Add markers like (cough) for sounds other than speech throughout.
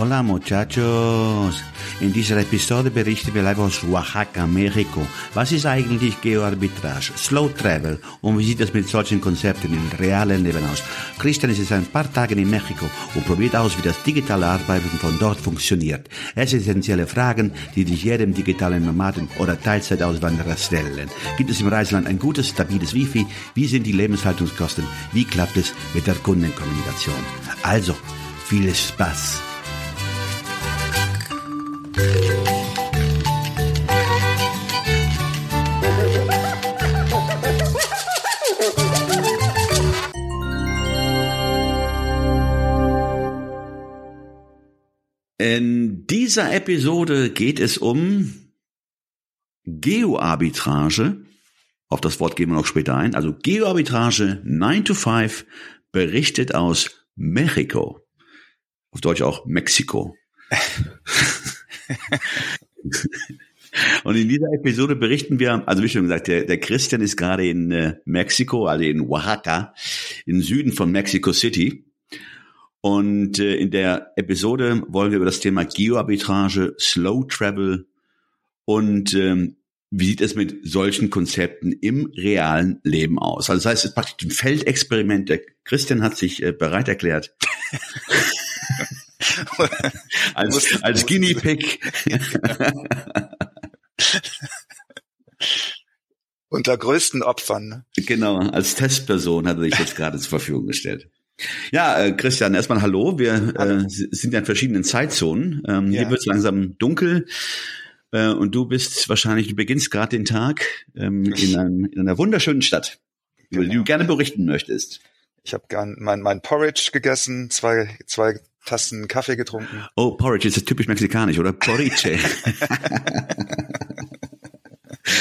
Hola muchachos. In dieser Episode berichten wir live aus Oaxaca, Mexiko. Was ist eigentlich Geoarbitrage, Slow Travel und wie sieht es mit solchen Konzepten im realen Leben aus? Christian ist jetzt ein paar Tage in Mexiko und probiert aus, wie das digitale Arbeiten von dort funktioniert. Es essentielle Fragen, die sich jedem digitalen Nomaden oder Teilzeitauswanderer stellen. Gibt es im Reiseland ein gutes, stabiles Wifi? Wie sind die Lebenshaltungskosten? Wie klappt es mit der Kundenkommunikation? Also, viel Spaß! In dieser Episode geht es um Geoarbitrage. Auf das Wort gehen wir noch später ein. Also Geoarbitrage 9 to 5 berichtet aus Mexiko. Auf Deutsch auch Mexiko. (laughs) (laughs) Und in dieser Episode berichten wir, also wie schon gesagt, der, der Christian ist gerade in äh, Mexiko, also in Oaxaca, im Süden von Mexico City. Und äh, in der Episode wollen wir über das Thema Geoarbitrage, Slow Travel und ähm, wie sieht es mit solchen Konzepten im realen Leben aus? Also das heißt, es ist praktisch ein Feldexperiment. Der Christian hat sich äh, bereit erklärt. (laughs) (laughs) als, als Guinea Pig. (laughs) Unter größten Opfern. Ne? Genau, als Testperson hat er sich jetzt gerade zur Verfügung gestellt. Ja, äh, Christian, erstmal hallo. Wir hallo. Äh, sind ja in verschiedenen Zeitzonen. Ähm, ja. Hier wird es langsam dunkel. Äh, und du bist wahrscheinlich, du beginnst gerade den Tag ähm, in, einem, in einer wunderschönen Stadt, genau. die du gerne berichten möchtest. Ich habe gern mein, mein Porridge gegessen, zwei, zwei Tassen Kaffee getrunken. Oh, Porridge ist ja typisch mexikanisch, oder? Porridge. (laughs)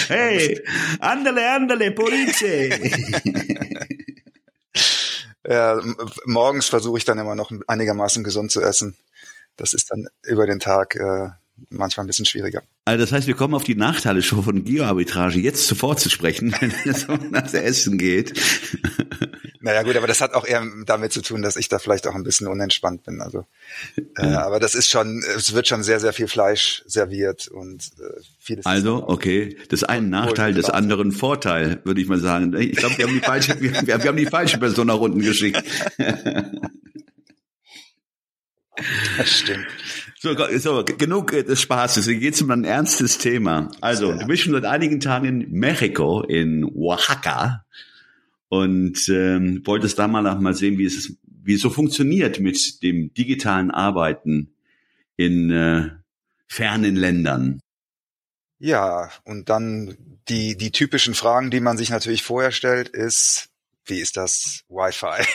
hey, andale, andale, Porridge. (laughs) Ja, morgens versuche ich dann immer noch einigermaßen gesund zu essen. Das ist dann über den Tag äh, manchmal ein bisschen schwieriger. Also das heißt, wir kommen auf die Nachteile schon von Geoarbitrage jetzt sofort zu sprechen, (laughs) wenn es um das Essen geht. Naja gut, aber das hat auch eher damit zu tun, dass ich da vielleicht auch ein bisschen unentspannt bin. Also, äh, aber das ist schon, es wird schon sehr, sehr viel Fleisch serviert und äh, vieles. Also, okay, das einen Nachteil, des anderen Vorteil, würde ich mal sagen. Ich glaube, wir haben die falsche, wir, wir haben die falsche Person nach unten geschickt. (laughs) Das stimmt. So, so genug des Spaßes. Hier geht's um ein ernstes Thema. Also, du bist schon seit einigen Tagen in Mexiko, in Oaxaca, und ähm, wolltest da mal, mal sehen, wie es, wie es so funktioniert mit dem digitalen Arbeiten in äh, fernen Ländern. Ja, und dann die, die typischen Fragen, die man sich natürlich vorher stellt, ist, wie ist das Wi-Fi?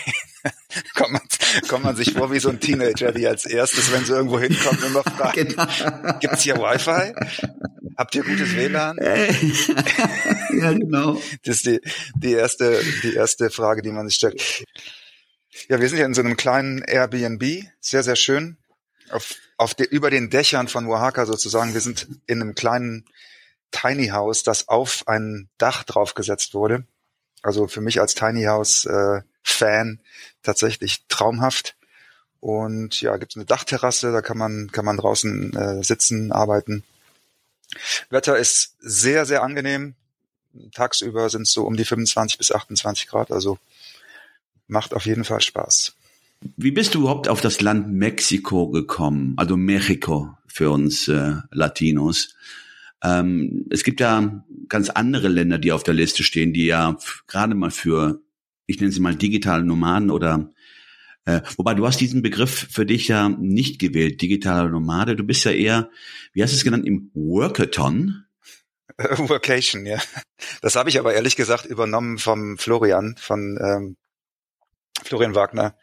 (laughs) kommt, man, kommt man sich vor wie so ein Teenager, die als erstes, wenn sie irgendwo hinkommen, immer fragt, genau. gibt's hier Wi-Fi? Habt ihr gutes WLAN? (laughs) ja, genau. Das ist die, die erste, die erste Frage, die man sich stellt. Ja, wir sind ja in so einem kleinen Airbnb, sehr, sehr schön, auf, auf de, über den Dächern von Oaxaca sozusagen. Wir sind in einem kleinen Tiny House, das auf ein Dach draufgesetzt wurde. Also für mich als Tiny House äh, Fan tatsächlich traumhaft. Und ja, gibt es eine Dachterrasse, da kann man kann man draußen äh, sitzen, arbeiten. Wetter ist sehr sehr angenehm. Tagsüber sind es so um die 25 bis 28 Grad, also macht auf jeden Fall Spaß. Wie bist du überhaupt auf das Land Mexiko gekommen? Also Mexiko für uns äh, Latinos. Ähm, es gibt ja ganz andere Länder, die auf der Liste stehen, die ja gerade mal für, ich nenne sie mal digitale Nomaden oder äh, wobei du hast diesen Begriff für dich ja nicht gewählt, digitaler Nomade. Du bist ja eher, wie hast du es genannt, im Workathon? (laughs) Workation, ja. Das habe ich aber ehrlich gesagt übernommen vom Florian, von ähm, Florian Wagner.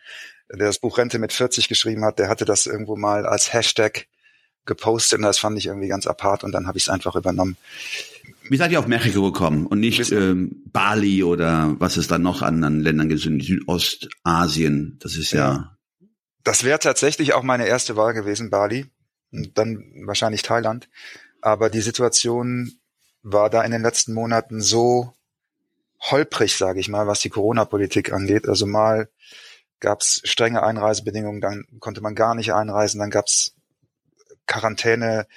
der das Buch Rente mit 40 geschrieben hat, der hatte das irgendwo mal als Hashtag gepostet und das fand ich irgendwie ganz apart und dann habe ich es einfach übernommen. Wie seid ihr auf Mexiko gekommen und nicht ähm, Bali oder was es da noch an, an Ländern gibt in Südostasien? Das ist ja. ja. Das wäre tatsächlich auch meine erste Wahl gewesen, Bali. Und dann wahrscheinlich Thailand. Aber die Situation war da in den letzten Monaten so holprig, sage ich mal, was die Corona-Politik angeht. Also mal gab es strenge Einreisebedingungen, dann konnte man gar nicht einreisen, dann gab es Quarantäne,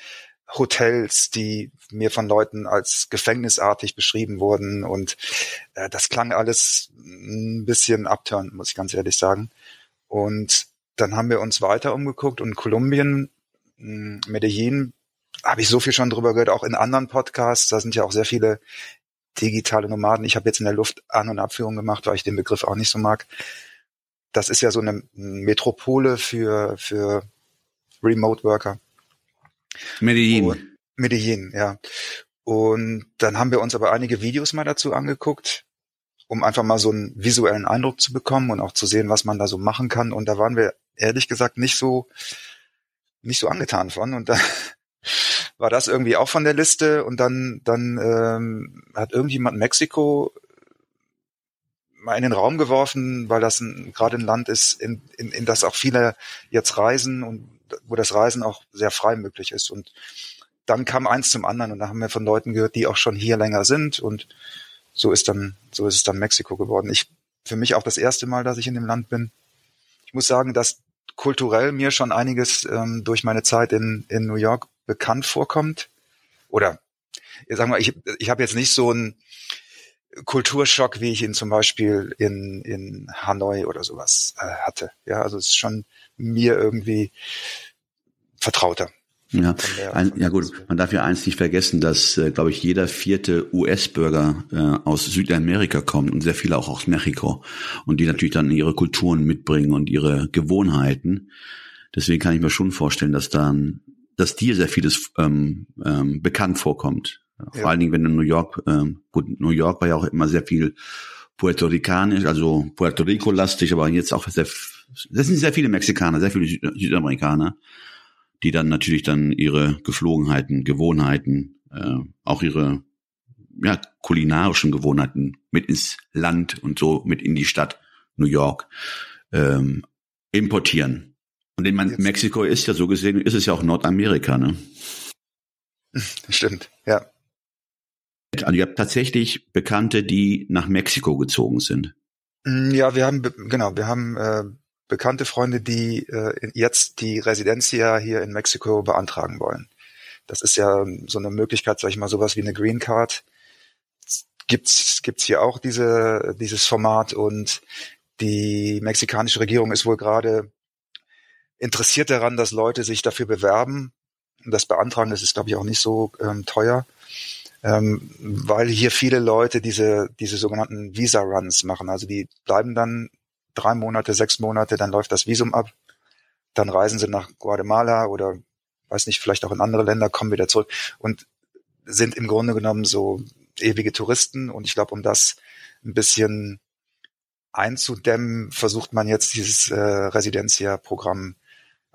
Hotels, die mir von Leuten als gefängnisartig beschrieben wurden und äh, das klang alles ein bisschen abturn, muss ich ganz ehrlich sagen. Und dann haben wir uns weiter umgeguckt und Kolumbien, hm, Medellin, habe ich so viel schon drüber gehört, auch in anderen Podcasts, da sind ja auch sehr viele digitale Nomaden. Ich habe jetzt in der Luft An- und Abführung gemacht, weil ich den Begriff auch nicht so mag. Das ist ja so eine Metropole für, für Remote Worker. Medellin. Und Medellin, ja. Und dann haben wir uns aber einige Videos mal dazu angeguckt, um einfach mal so einen visuellen Eindruck zu bekommen und auch zu sehen, was man da so machen kann. Und da waren wir ehrlich gesagt nicht so, nicht so angetan von. Und da (laughs) war das irgendwie auch von der Liste. Und dann, dann ähm, hat irgendjemand Mexiko mal in den Raum geworfen, weil das gerade ein Land ist, in, in, in das auch viele jetzt reisen und wo das Reisen auch sehr frei möglich ist. Und dann kam eins zum anderen und da haben wir von Leuten gehört, die auch schon hier länger sind und so ist dann, so ist es dann Mexiko geworden. Ich, für mich auch das erste Mal, dass ich in dem Land bin. Ich muss sagen, dass kulturell mir schon einiges ähm, durch meine Zeit in, in New York bekannt vorkommt. Oder, sagen wir, ich, ich habe jetzt nicht so einen Kulturschock, wie ich ihn zum Beispiel in, in Hanoi oder sowas äh, hatte. Ja, also es ist schon mir irgendwie vertrauter. Ja, ein, ja gut, man darf ja eins nicht vergessen, dass, äh, glaube ich, jeder vierte US-Bürger äh, aus Südamerika kommt und sehr viele auch aus Mexiko und die natürlich dann ihre Kulturen mitbringen und ihre Gewohnheiten. Deswegen kann ich mir schon vorstellen, dass dann, dass dir sehr vieles ähm, ähm, bekannt vorkommt. Ja. Vor allen Dingen, wenn du in New York, ähm, gut, New York war ja auch immer sehr viel Puerto Ricanisch, also Puerto Rico lastig, aber jetzt auch sehr, das sind sehr viele Mexikaner, sehr viele Südamerikaner die dann natürlich dann ihre Geflogenheiten, Gewohnheiten, äh, auch ihre ja, kulinarischen Gewohnheiten mit ins Land und so mit in die Stadt New York ähm, importieren. Und in Jetzt. Mexiko ist ja so gesehen, ist es ja auch Nordamerika, ne? (laughs) Stimmt, ja. Also ihr habt tatsächlich Bekannte, die nach Mexiko gezogen sind. Mm, ja, wir haben genau, wir haben äh, bekannte Freunde, die äh, jetzt die Residenz hier, in Mexiko beantragen wollen. Das ist ja so eine Möglichkeit, sag ich mal, sowas wie eine Green Card. Gibt's, gibt's hier auch diese, dieses Format und die mexikanische Regierung ist wohl gerade interessiert daran, dass Leute sich dafür bewerben. Und das Beantragen, das ist, glaube ich, auch nicht so ähm, teuer, ähm, weil hier viele Leute diese, diese sogenannten Visa-Runs machen. Also die bleiben dann drei Monate, sechs Monate, dann läuft das Visum ab, dann reisen sie nach Guatemala oder weiß nicht, vielleicht auch in andere Länder, kommen wieder zurück und sind im Grunde genommen so ewige Touristen. Und ich glaube, um das ein bisschen einzudämmen, versucht man jetzt dieses äh, Residenzia-Programm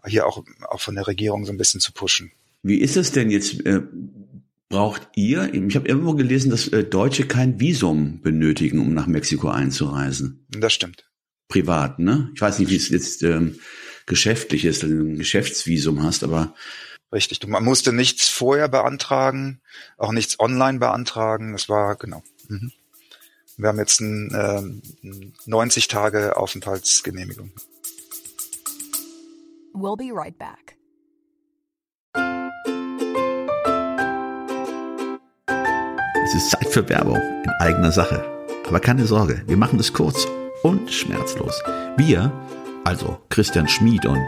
hier auch, auch von der Regierung so ein bisschen zu pushen. Wie ist es denn jetzt? Äh, braucht ihr? Ich habe irgendwo gelesen, dass äh, Deutsche kein Visum benötigen, um nach Mexiko einzureisen. Das stimmt privat, ne? Ich weiß nicht, wie es jetzt ähm, geschäftlich ist, wenn du ein Geschäftsvisum hast, aber Richtig, du, man musste nichts vorher beantragen, auch nichts online beantragen. Es war, genau. Mhm. Wir haben jetzt ein, äh, 90 Tage Aufenthaltsgenehmigung. We'll be right back. Es ist Zeit für Werbung in eigener Sache. Aber keine Sorge, wir machen es kurz und schmerzlos. Wir, also Christian Schmid und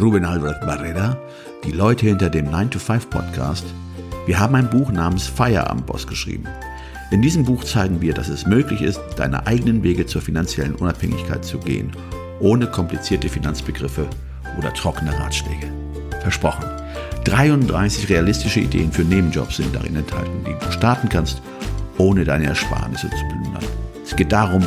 Ruben Albert Barrera, die Leute hinter dem 9-to-5 Podcast, wir haben ein Buch namens Feierabendboss geschrieben. In diesem Buch zeigen wir, dass es möglich ist, deine eigenen Wege zur finanziellen Unabhängigkeit zu gehen, ohne komplizierte Finanzbegriffe oder trockene Ratschläge. Versprochen. 33 realistische Ideen für Nebenjobs sind darin enthalten, die du starten kannst, ohne deine Ersparnisse zu plündern. Es geht darum,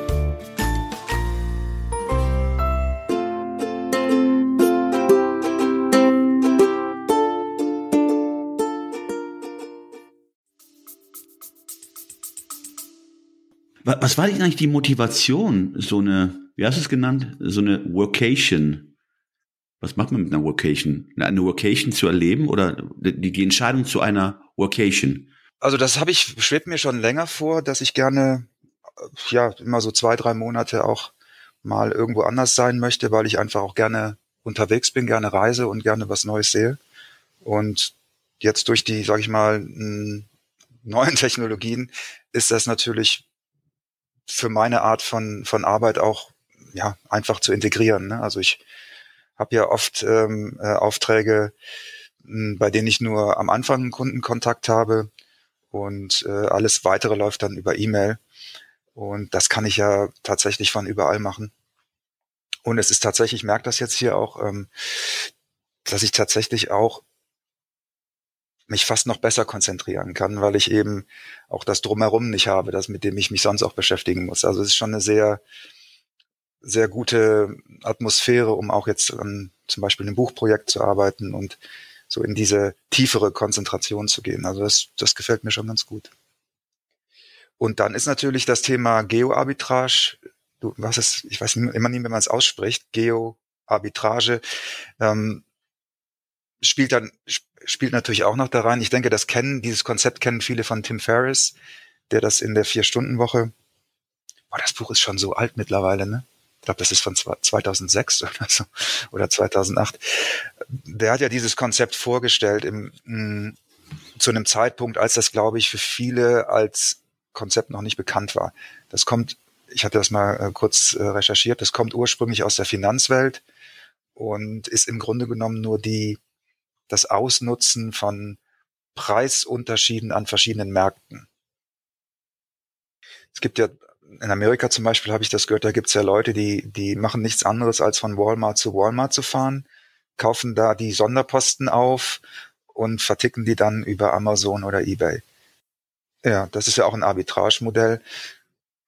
Was war denn eigentlich die Motivation, so eine, wie hast du es genannt, so eine Workation? Was macht man mit einer Workation? Eine Workation zu erleben oder die, die Entscheidung zu einer Workation? Also das habe ich, schwebt mir schon länger vor, dass ich gerne, ja, immer so zwei, drei Monate auch mal irgendwo anders sein möchte, weil ich einfach auch gerne unterwegs bin, gerne reise und gerne was Neues sehe. Und jetzt durch die, sage ich mal, neuen (laughs) Technologien ist das natürlich für meine Art von, von Arbeit auch ja, einfach zu integrieren. Ne? Also ich habe ja oft ähm, äh, Aufträge, mh, bei denen ich nur am Anfang einen Kundenkontakt habe und äh, alles weitere läuft dann über E-Mail. Und das kann ich ja tatsächlich von überall machen. Und es ist tatsächlich, ich merke das jetzt hier auch, ähm, dass ich tatsächlich auch mich fast noch besser konzentrieren kann, weil ich eben auch das drumherum nicht habe, das mit dem ich mich sonst auch beschäftigen muss. Also es ist schon eine sehr, sehr gute Atmosphäre, um auch jetzt an zum Beispiel einem Buchprojekt zu arbeiten und so in diese tiefere Konzentration zu gehen. Also das, das gefällt mir schon ganz gut. Und dann ist natürlich das Thema Geoarbitrage. Du was es, ich weiß immer nie, wie man es ausspricht. Geoarbitrage ähm, spielt dann spielt natürlich auch noch da rein. Ich denke, das kennen, dieses Konzept kennen viele von Tim Ferriss, der das in der Vier-Stunden-Woche, boah, das Buch ist schon so alt mittlerweile, ne? Ich glaube, das ist von 2006 (laughs) oder so, oder 2008. Der hat ja dieses Konzept vorgestellt im, mh, zu einem Zeitpunkt, als das, glaube ich, für viele als Konzept noch nicht bekannt war. Das kommt, ich hatte das mal äh, kurz äh, recherchiert, das kommt ursprünglich aus der Finanzwelt und ist im Grunde genommen nur die das Ausnutzen von Preisunterschieden an verschiedenen Märkten. Es gibt ja in Amerika zum Beispiel habe ich das gehört, da gibt es ja Leute, die, die machen nichts anderes, als von Walmart zu Walmart zu fahren, kaufen da die Sonderposten auf und verticken die dann über Amazon oder eBay. Ja, das ist ja auch ein Arbitrage-Modell,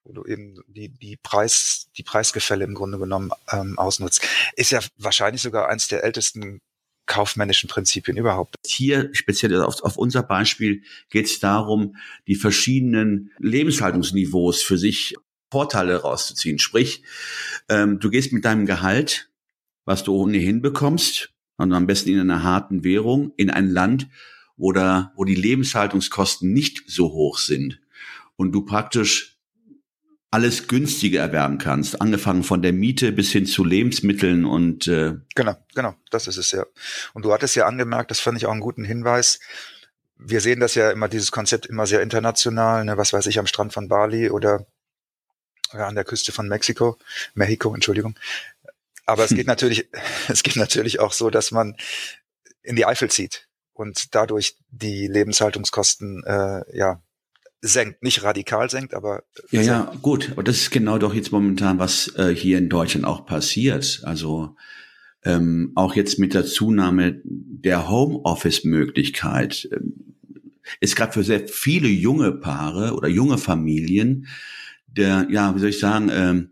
wo du eben die, die Preis, die Preisgefälle im Grunde genommen ähm, ausnutzt. Ist ja wahrscheinlich sogar eins der ältesten kaufmännischen Prinzipien überhaupt. Hier speziell auf, auf unser Beispiel geht es darum, die verschiedenen Lebenshaltungsniveaus für sich Vorteile rauszuziehen. Sprich, ähm, du gehst mit deinem Gehalt, was du ohnehin bekommst, und am besten in einer harten Währung, in ein Land, wo, da, wo die Lebenshaltungskosten nicht so hoch sind und du praktisch alles günstiger erwerben kannst, angefangen von der Miete bis hin zu Lebensmitteln und äh genau, genau, das ist es ja. Und du hattest ja angemerkt, das fand ich auch einen guten Hinweis. Wir sehen das ja immer, dieses Konzept immer sehr international, ne, was weiß ich, am Strand von Bali oder ja, an der Küste von Mexiko, Mexiko, Entschuldigung. Aber es (laughs) geht natürlich, es geht natürlich auch so, dass man in die Eifel zieht und dadurch die Lebenshaltungskosten äh, ja senkt, nicht radikal senkt, aber ja, ja, gut. Aber das ist genau doch jetzt momentan, was äh, hier in Deutschland auch passiert. Also ähm, auch jetzt mit der Zunahme der Homeoffice-Möglichkeit ähm, ist gerade für sehr viele junge Paare oder junge Familien der, ja, wie soll ich sagen, ähm,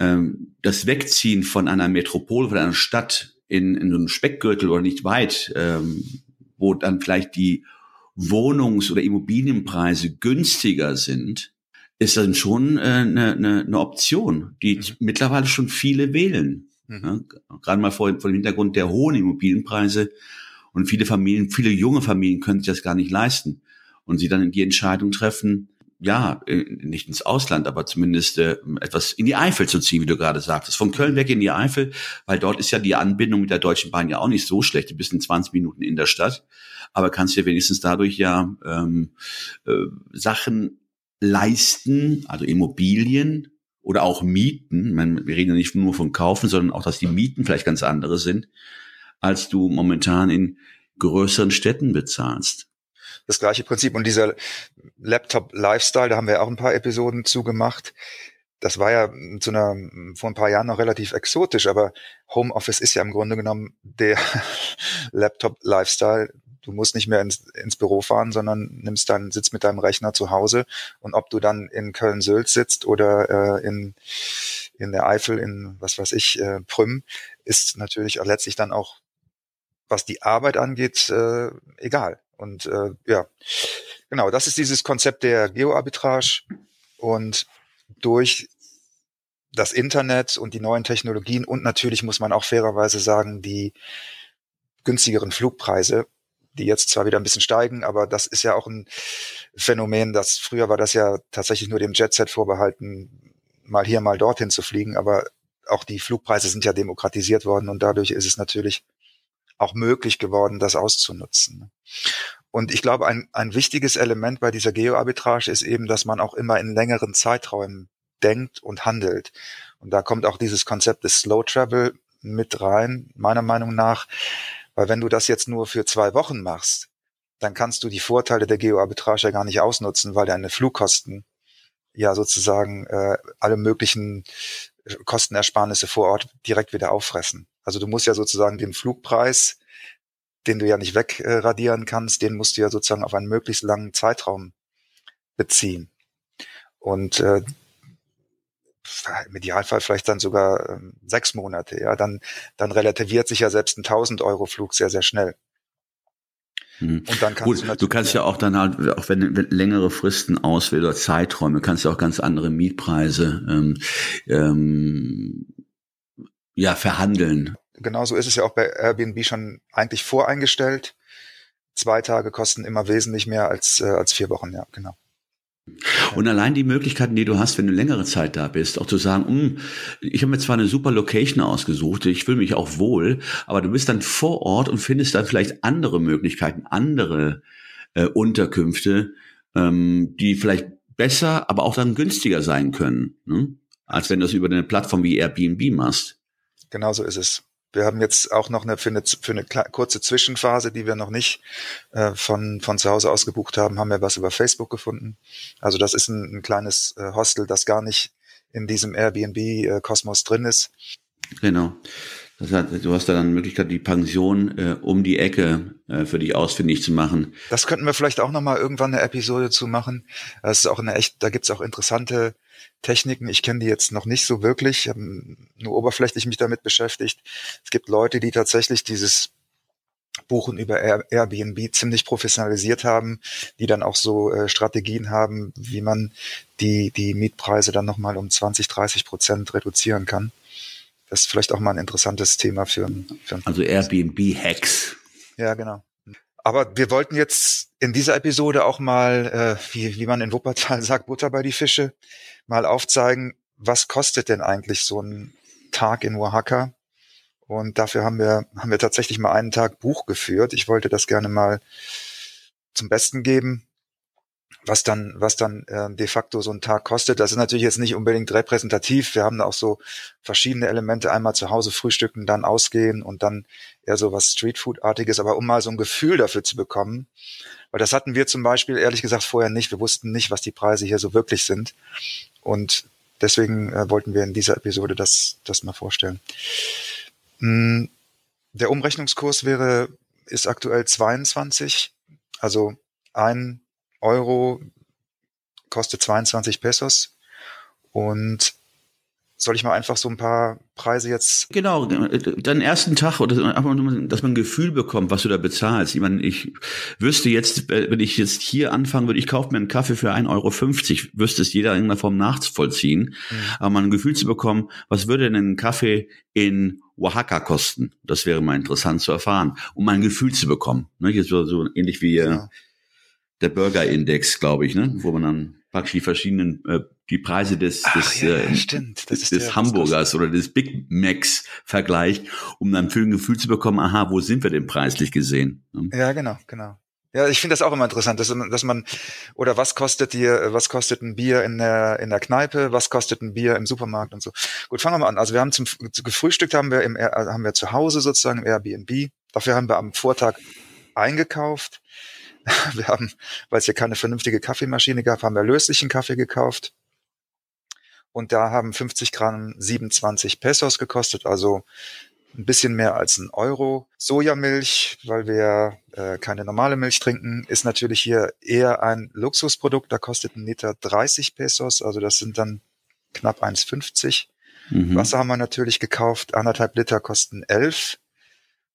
ähm, das Wegziehen von einer Metropole, von einer Stadt in, in so einem Speckgürtel oder nicht weit, ähm, wo dann vielleicht die Wohnungs- oder Immobilienpreise günstiger sind, ist dann schon äh, eine, eine, eine Option, die mhm. mittlerweile schon viele wählen. Mhm. Ja, gerade mal vor, vor dem Hintergrund der hohen Immobilienpreise und viele Familien, viele junge Familien können sich das gar nicht leisten und sie dann die Entscheidung treffen, ja, äh, nicht ins Ausland, aber zumindest äh, etwas in die Eifel zu ziehen, wie du gerade sagtest. Von Köln weg in die Eifel, weil dort ist ja die Anbindung mit der Deutschen Bahn ja auch nicht so schlecht. Du bist in 20 Minuten in der Stadt, aber kannst dir wenigstens dadurch ja ähm, äh, Sachen leisten, also Immobilien oder auch Mieten. Meine, wir reden ja nicht nur von Kaufen, sondern auch, dass die Mieten vielleicht ganz andere sind, als du momentan in größeren Städten bezahlst. Das gleiche Prinzip. Und dieser Laptop-Lifestyle, da haben wir auch ein paar Episoden zugemacht. Das war ja zu einer, vor ein paar Jahren noch relativ exotisch, aber Homeoffice ist ja im Grunde genommen der (laughs) Laptop-Lifestyle. Du musst nicht mehr ins, ins Büro fahren, sondern nimmst dann, sitzt mit deinem Rechner zu Hause. Und ob du dann in Köln-Sülz sitzt oder äh, in, in der Eifel, in was weiß ich, äh, Prüm, ist natürlich letztlich dann auch, was die Arbeit angeht, äh, egal. Und äh, ja, genau, das ist dieses Konzept der Geoarbitrage. Und durch das Internet und die neuen Technologien und natürlich muss man auch fairerweise sagen, die günstigeren Flugpreise, die jetzt zwar wieder ein bisschen steigen, aber das ist ja auch ein Phänomen, das früher war das ja tatsächlich nur dem Jetset vorbehalten, mal hier, mal dorthin zu fliegen, aber auch die Flugpreise sind ja demokratisiert worden und dadurch ist es natürlich auch möglich geworden, das auszunutzen. Und ich glaube, ein, ein wichtiges Element bei dieser Geoarbitrage ist eben, dass man auch immer in längeren Zeiträumen denkt und handelt. Und da kommt auch dieses Konzept des Slow Travel mit rein, meiner Meinung nach. Weil wenn du das jetzt nur für zwei Wochen machst, dann kannst du die Vorteile der Geoarbitrage ja gar nicht ausnutzen, weil deine Flugkosten ja sozusagen äh, alle möglichen Kostenersparnisse vor Ort direkt wieder auffressen. Also du musst ja sozusagen den Flugpreis, den du ja nicht wegradieren kannst, den musst du ja sozusagen auf einen möglichst langen Zeitraum beziehen. Und äh, im Idealfall vielleicht dann sogar ähm, sechs Monate, ja, dann, dann relativiert sich ja selbst ein 1000 Euro Flug sehr, sehr schnell. Mhm. Und dann kannst Gut, du, du kannst ja auch dann halt, auch wenn, wenn längere Fristen auswählt oder Zeiträume, kannst du auch ganz andere Mietpreise ähm, ähm, ja verhandeln. Genauso ist es ja auch bei Airbnb schon eigentlich voreingestellt. Zwei Tage kosten immer wesentlich mehr als, äh, als vier Wochen, ja, genau. Und allein die Möglichkeiten, die du hast, wenn du längere Zeit da bist, auch zu sagen, hm, ich habe mir zwar eine super Location ausgesucht, ich fühle mich auch wohl, aber du bist dann vor Ort und findest dann vielleicht andere Möglichkeiten, andere äh, Unterkünfte, ähm, die vielleicht besser, aber auch dann günstiger sein können, ne? als wenn du es über eine Plattform wie Airbnb machst. Genauso ist es. Wir haben jetzt auch noch eine, für eine, für eine kurze Zwischenphase, die wir noch nicht äh, von, von zu Hause aus gebucht haben, haben wir was über Facebook gefunden. Also das ist ein, ein kleines äh, Hostel, das gar nicht in diesem Airbnb-Kosmos äh, drin ist. Genau. Das heißt, du hast da dann die Möglichkeit, die Pension äh, um die Ecke äh, für dich ausfindig zu machen. Das könnten wir vielleicht auch nochmal irgendwann eine Episode zu machen. Das ist auch eine echt, da gibt's auch interessante Techniken. Ich kenne die jetzt noch nicht so wirklich, nur oberflächlich mich damit beschäftigt. Es gibt Leute, die tatsächlich dieses Buchen über Airbnb ziemlich professionalisiert haben, die dann auch so äh, Strategien haben, wie man die, die Mietpreise dann nochmal um 20, 30 Prozent reduzieren kann. Das ist vielleicht auch mal ein interessantes Thema für, für Also Airbnb-Hacks. Ja, genau. Aber wir wollten jetzt in dieser Episode auch mal, äh, wie, wie man in Wuppertal (laughs) sagt, Butter bei die Fische, mal aufzeigen, was kostet denn eigentlich so ein Tag in Oaxaca? Und dafür haben wir, haben wir tatsächlich mal einen Tag Buch geführt. Ich wollte das gerne mal zum Besten geben, was dann, was dann äh, de facto so ein Tag kostet. Das ist natürlich jetzt nicht unbedingt repräsentativ. Wir haben da auch so verschiedene Elemente. Einmal zu Hause frühstücken, dann ausgehen und dann eher so was Streetfood-artiges. Aber um mal so ein Gefühl dafür zu bekommen, weil das hatten wir zum Beispiel ehrlich gesagt vorher nicht. Wir wussten nicht, was die Preise hier so wirklich sind. Und deswegen äh, wollten wir in dieser Episode das, das mal vorstellen. Mm, der Umrechnungskurs wäre, ist aktuell 22. Also ein Euro kostet 22 Pesos. Und soll ich mal einfach so ein paar Preise jetzt? Genau, deinen ersten Tag oder einfach nur, dass man ein Gefühl bekommt, was du da bezahlst. Ich meine, ich wüsste jetzt, wenn ich jetzt hier anfangen würde, ich kaufe mir einen Kaffee für 1,50 Euro, wüsste es jeder in irgendeiner Form nachvollziehen. Mhm. Aber mal ein Gefühl zu bekommen, was würde denn ein Kaffee in Oaxaca kosten? Das wäre mal interessant zu erfahren, um mal ein Gefühl zu bekommen. Ne? Jetzt so, so ähnlich wie ja. Der Burger-Index, glaube ich, ne? wo man dann praktisch die verschiedenen äh, die Preise des, des, ja, äh, des, des Hamburgers oder des Big Macs vergleicht, um dann für ein Gefühl zu bekommen, aha, wo sind wir denn preislich gesehen? Ne? Ja, genau, genau. Ja, ich finde das auch immer interessant, dass, dass man oder was kostet dir, was kostet ein Bier in der in der Kneipe, was kostet ein Bier im Supermarkt und so. Gut, fangen wir mal an. Also wir haben zum gefrühstückt haben wir im haben wir zu Hause sozusagen im Airbnb. Dafür haben wir am Vortag eingekauft. (laughs) Wir haben, weil es hier keine vernünftige Kaffeemaschine gab, haben wir löslichen Kaffee gekauft. Und da haben 50 Gramm 27 Pesos gekostet, also ein bisschen mehr als ein Euro. Sojamilch, weil wir äh, keine normale Milch trinken, ist natürlich hier eher ein Luxusprodukt. Da kostet ein Liter 30 Pesos, also das sind dann knapp 1,50. Mhm. Wasser haben wir natürlich gekauft, anderthalb Liter kosten 11.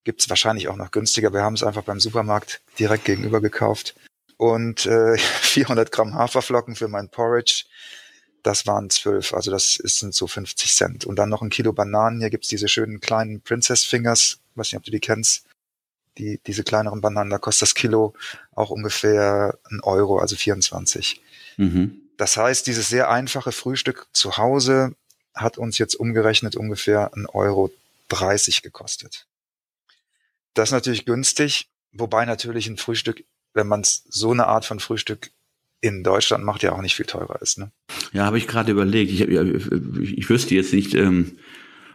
Gibt's wahrscheinlich auch noch günstiger. Wir haben es einfach beim Supermarkt direkt gegenüber gekauft. Und äh, (laughs) 400 Gramm Haferflocken für mein Porridge das waren zwölf, also das sind so 50 Cent. Und dann noch ein Kilo Bananen. Hier gibt's diese schönen kleinen Princess Fingers, weiß nicht, ob du die kennst. Die, diese kleineren Bananen, da kostet das Kilo auch ungefähr ein Euro, also 24. Mhm. Das heißt, dieses sehr einfache Frühstück zu Hause hat uns jetzt umgerechnet ungefähr ein Euro 30 gekostet. Das ist natürlich günstig, wobei natürlich ein Frühstück, wenn man so eine Art von Frühstück in Deutschland macht, ja auch nicht viel teurer ist. Ne? Ja, habe ich gerade überlegt. Ich, ich, ich wüsste jetzt nicht, ähm,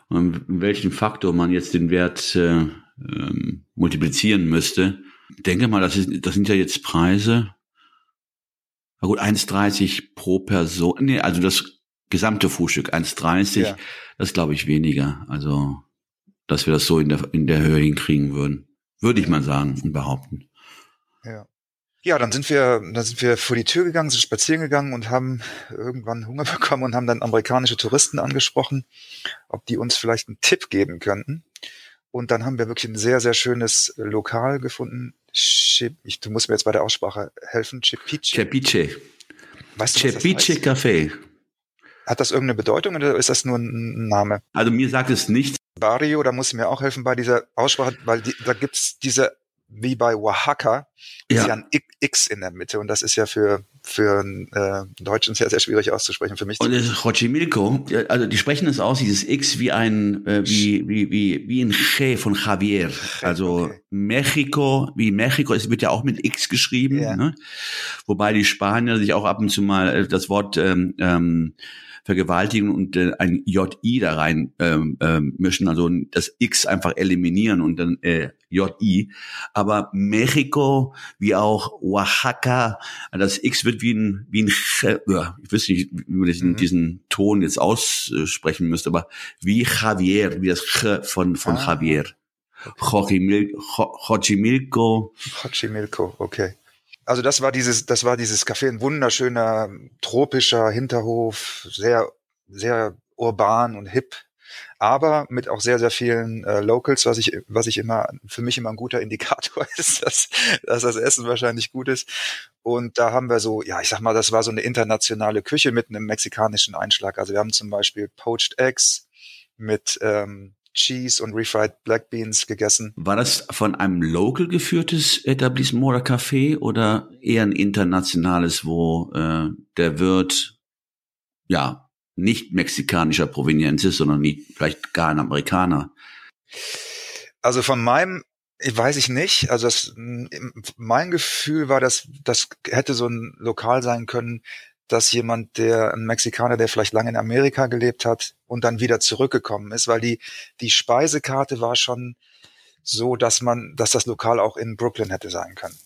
um welchen Faktor man jetzt den Wert äh, ähm, multiplizieren müsste. Ich denke mal, das, ist, das sind ja jetzt Preise. Na gut, 1,30 pro Person. Nee, also das gesamte Frühstück 1,30, ja. das glaube ich weniger. Also, dass wir das so in der, in der Höhe hinkriegen würden. Würde ich mal sagen und behaupten. Ja. Ja, dann sind wir, dann sind wir vor die Tür gegangen, sind spazieren gegangen und haben irgendwann Hunger (laughs) bekommen und haben dann amerikanische Touristen angesprochen, ob die uns vielleicht einen Tipp geben könnten. Und dann haben wir wirklich ein sehr, sehr schönes Lokal gefunden. Chip, ich, du musst mir jetzt bei der Aussprache helfen. Cepiche. Cepiche. Weißt du, Cepiche Café. Hat das irgendeine Bedeutung oder ist das nur ein Name? Also mir sagt es nichts. Barrio, da muss ich mir auch helfen bei dieser Aussprache, weil die, da gibt's diese wie bei Oaxaca ist ja. ein X in der Mitte und das ist ja für für einen äh, Deutschen sehr sehr schwierig auszusprechen für mich. Und das Xochimilco, also die sprechen es aus dieses X wie ein äh, wie wie wie wie ein Che von Javier. Also okay. Mexiko, wie Mexiko, es wird ja auch mit X geschrieben, ja. ne? wobei die Spanier sich auch ab und zu mal äh, das Wort ähm, ähm, Vergewaltigung und äh, ein JI da rein ähm, ähm, mischen, also das X einfach eliminieren und dann äh, JI. Aber Mexiko wie auch Oaxaca, das X wird wie ein, wie ein, ich weiß nicht, wie man diesen, mhm. diesen Ton jetzt aussprechen müsste, aber wie Javier, wie das Ch von, von ah. Javier. Xochimilco. Xochimilco, okay. Also das war dieses, das war dieses Café, ein wunderschöner tropischer Hinterhof, sehr, sehr urban und hip, aber mit auch sehr, sehr vielen äh, Locals, was ich, was ich immer, für mich immer ein guter (laughs) Indikator ist, dass, dass das Essen wahrscheinlich gut ist. Und da haben wir so, ja, ich sag mal, das war so eine internationale Küche mit einem mexikanischen Einschlag. Also wir haben zum Beispiel Poached Eggs mit ähm, Cheese und Refried Black Beans gegessen. War das von einem local geführtes Etablissement oder Café oder eher ein internationales, wo äh, der Wirt ja nicht mexikanischer Provenienz ist, sondern nicht, vielleicht gar ein Amerikaner? Also von meinem weiß ich nicht. Also das, mein Gefühl war, dass das hätte so ein Lokal sein können, dass jemand, der ein Mexikaner, der vielleicht lange in Amerika gelebt hat und dann wieder zurückgekommen ist, weil die die Speisekarte war schon so, dass man, dass das Lokal auch in Brooklyn hätte sein können.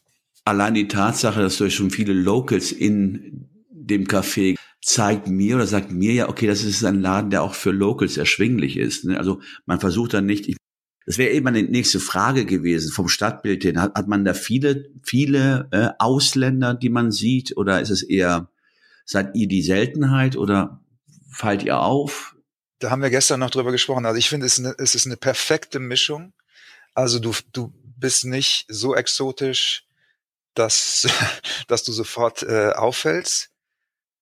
Allein die Tatsache, dass du schon viele Locals in dem Café zeigt mir oder sagt mir ja, okay, das ist ein Laden, der auch für Locals erschwinglich ist. Ne? Also man versucht dann nicht, ich, das wäre eben eine nächste Frage gewesen vom Stadtbild hin. Hat, hat man da viele, viele äh, Ausländer, die man sieht, oder ist es eher Seid ihr die Seltenheit oder fallt ihr auf? Da haben wir gestern noch drüber gesprochen. Also ich finde, es, es ist eine perfekte Mischung. Also du, du bist nicht so exotisch, dass, (laughs) dass du sofort äh, auffällst.